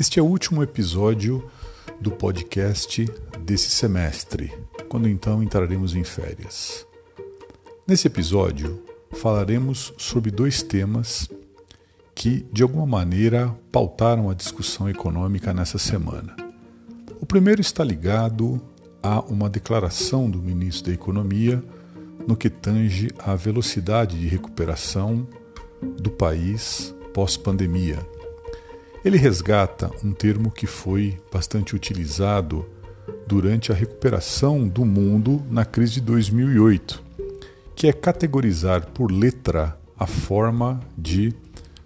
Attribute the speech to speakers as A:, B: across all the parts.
A: Este é o último episódio do podcast desse semestre, quando então entraremos em férias. Nesse episódio, falaremos sobre dois temas que, de alguma maneira, pautaram a discussão econômica nessa semana. O primeiro está ligado a uma declaração do ministro da Economia no que tange à velocidade de recuperação do país pós-pandemia ele resgata um termo que foi bastante utilizado durante a recuperação do mundo na crise de 2008, que é categorizar por letra a forma de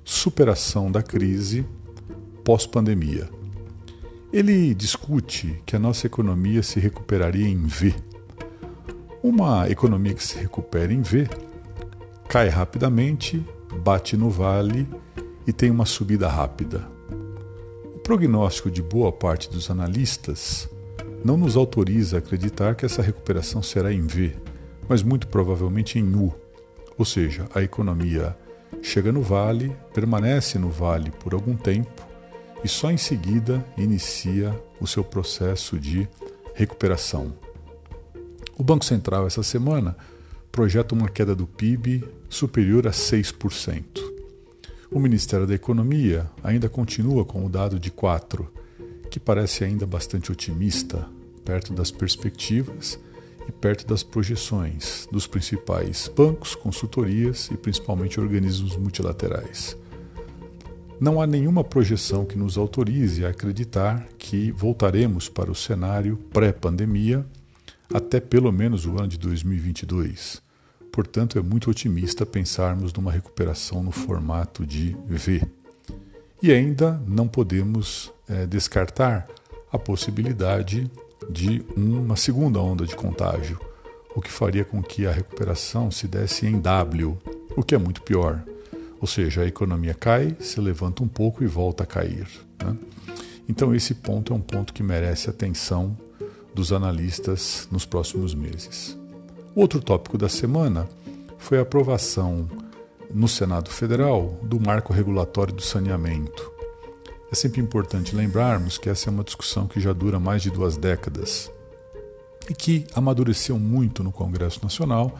A: superação da crise pós-pandemia. Ele discute que a nossa economia se recuperaria em V. Uma economia que se recupera em V cai rapidamente, bate no vale e tem uma subida rápida prognóstico de boa parte dos analistas não nos autoriza a acreditar que essa recuperação será em V, mas muito provavelmente em U, ou seja, a economia chega no vale, permanece no vale por algum tempo e só em seguida inicia o seu processo de recuperação. O Banco Central, essa semana, projeta uma queda do PIB superior a 6%. O Ministério da Economia ainda continua com o dado de 4, que parece ainda bastante otimista, perto das perspectivas e perto das projeções dos principais bancos, consultorias e principalmente organismos multilaterais. Não há nenhuma projeção que nos autorize a acreditar que voltaremos para o cenário pré-pandemia até pelo menos o ano de 2022 Portanto, é muito otimista pensarmos numa recuperação no formato de V. E ainda não podemos é, descartar a possibilidade de uma segunda onda de contágio, o que faria com que a recuperação se desse em W, o que é muito pior. Ou seja, a economia cai, se levanta um pouco e volta a cair. Né? Então, esse ponto é um ponto que merece atenção dos analistas nos próximos meses. Outro tópico da semana foi a aprovação no Senado Federal do marco regulatório do saneamento. É sempre importante lembrarmos que essa é uma discussão que já dura mais de duas décadas e que amadureceu muito no Congresso Nacional,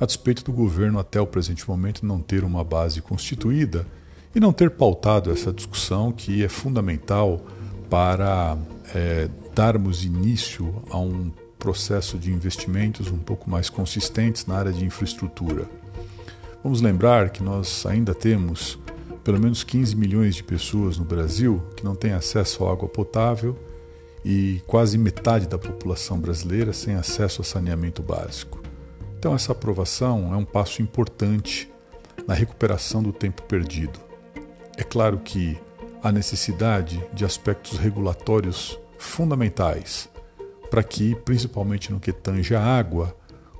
A: a despeito do governo até o presente momento não ter uma base constituída e não ter pautado essa discussão que é fundamental para é, darmos início a um processo de investimentos um pouco mais consistentes na área de infraestrutura. Vamos lembrar que nós ainda temos pelo menos 15 milhões de pessoas no Brasil que não têm acesso à água potável e quase metade da população brasileira sem acesso a saneamento básico. Então, essa aprovação é um passo importante na recuperação do tempo perdido. É claro que há necessidade de aspectos regulatórios fundamentais para que, principalmente no que tange a água,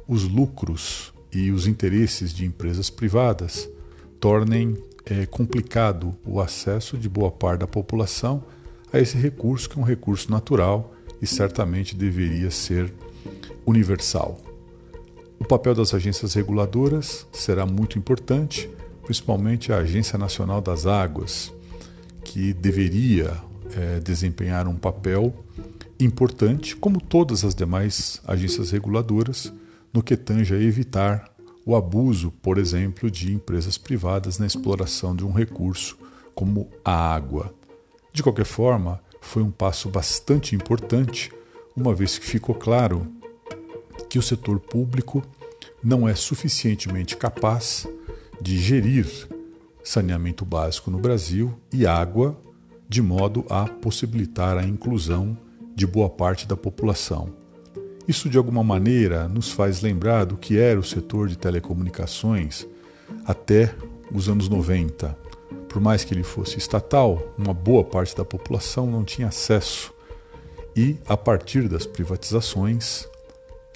A: os lucros e os interesses de empresas privadas tornem é, complicado o acesso de boa parte da população a esse recurso, que é um recurso natural e certamente deveria ser universal. O papel das agências reguladoras será muito importante, principalmente a Agência Nacional das Águas, que deveria é, desempenhar um papel importante, como todas as demais agências reguladoras, no que tange a evitar o abuso, por exemplo, de empresas privadas na exploração de um recurso como a água. De qualquer forma, foi um passo bastante importante, uma vez que ficou claro que o setor público não é suficientemente capaz de gerir saneamento básico no Brasil e água de modo a possibilitar a inclusão de boa parte da população. Isso, de alguma maneira, nos faz lembrar do que era o setor de telecomunicações até os anos 90. Por mais que ele fosse estatal, uma boa parte da população não tinha acesso. E, a partir das privatizações,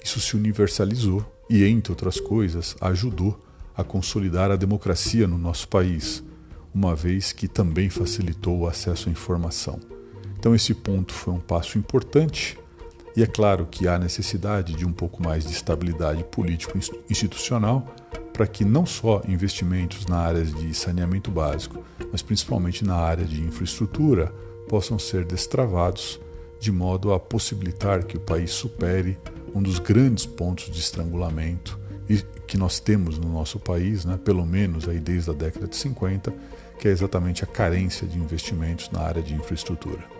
A: isso se universalizou e, entre outras coisas, ajudou a consolidar a democracia no nosso país, uma vez que também facilitou o acesso à informação. Então, esse ponto foi um passo importante, e é claro que há necessidade de um pouco mais de estabilidade político-institucional para que não só investimentos na área de saneamento básico, mas principalmente na área de infraestrutura, possam ser destravados de modo a possibilitar que o país supere um dos grandes pontos de estrangulamento que nós temos no nosso país, né, pelo menos aí desde a década de 50, que é exatamente a carência de investimentos na área de infraestrutura.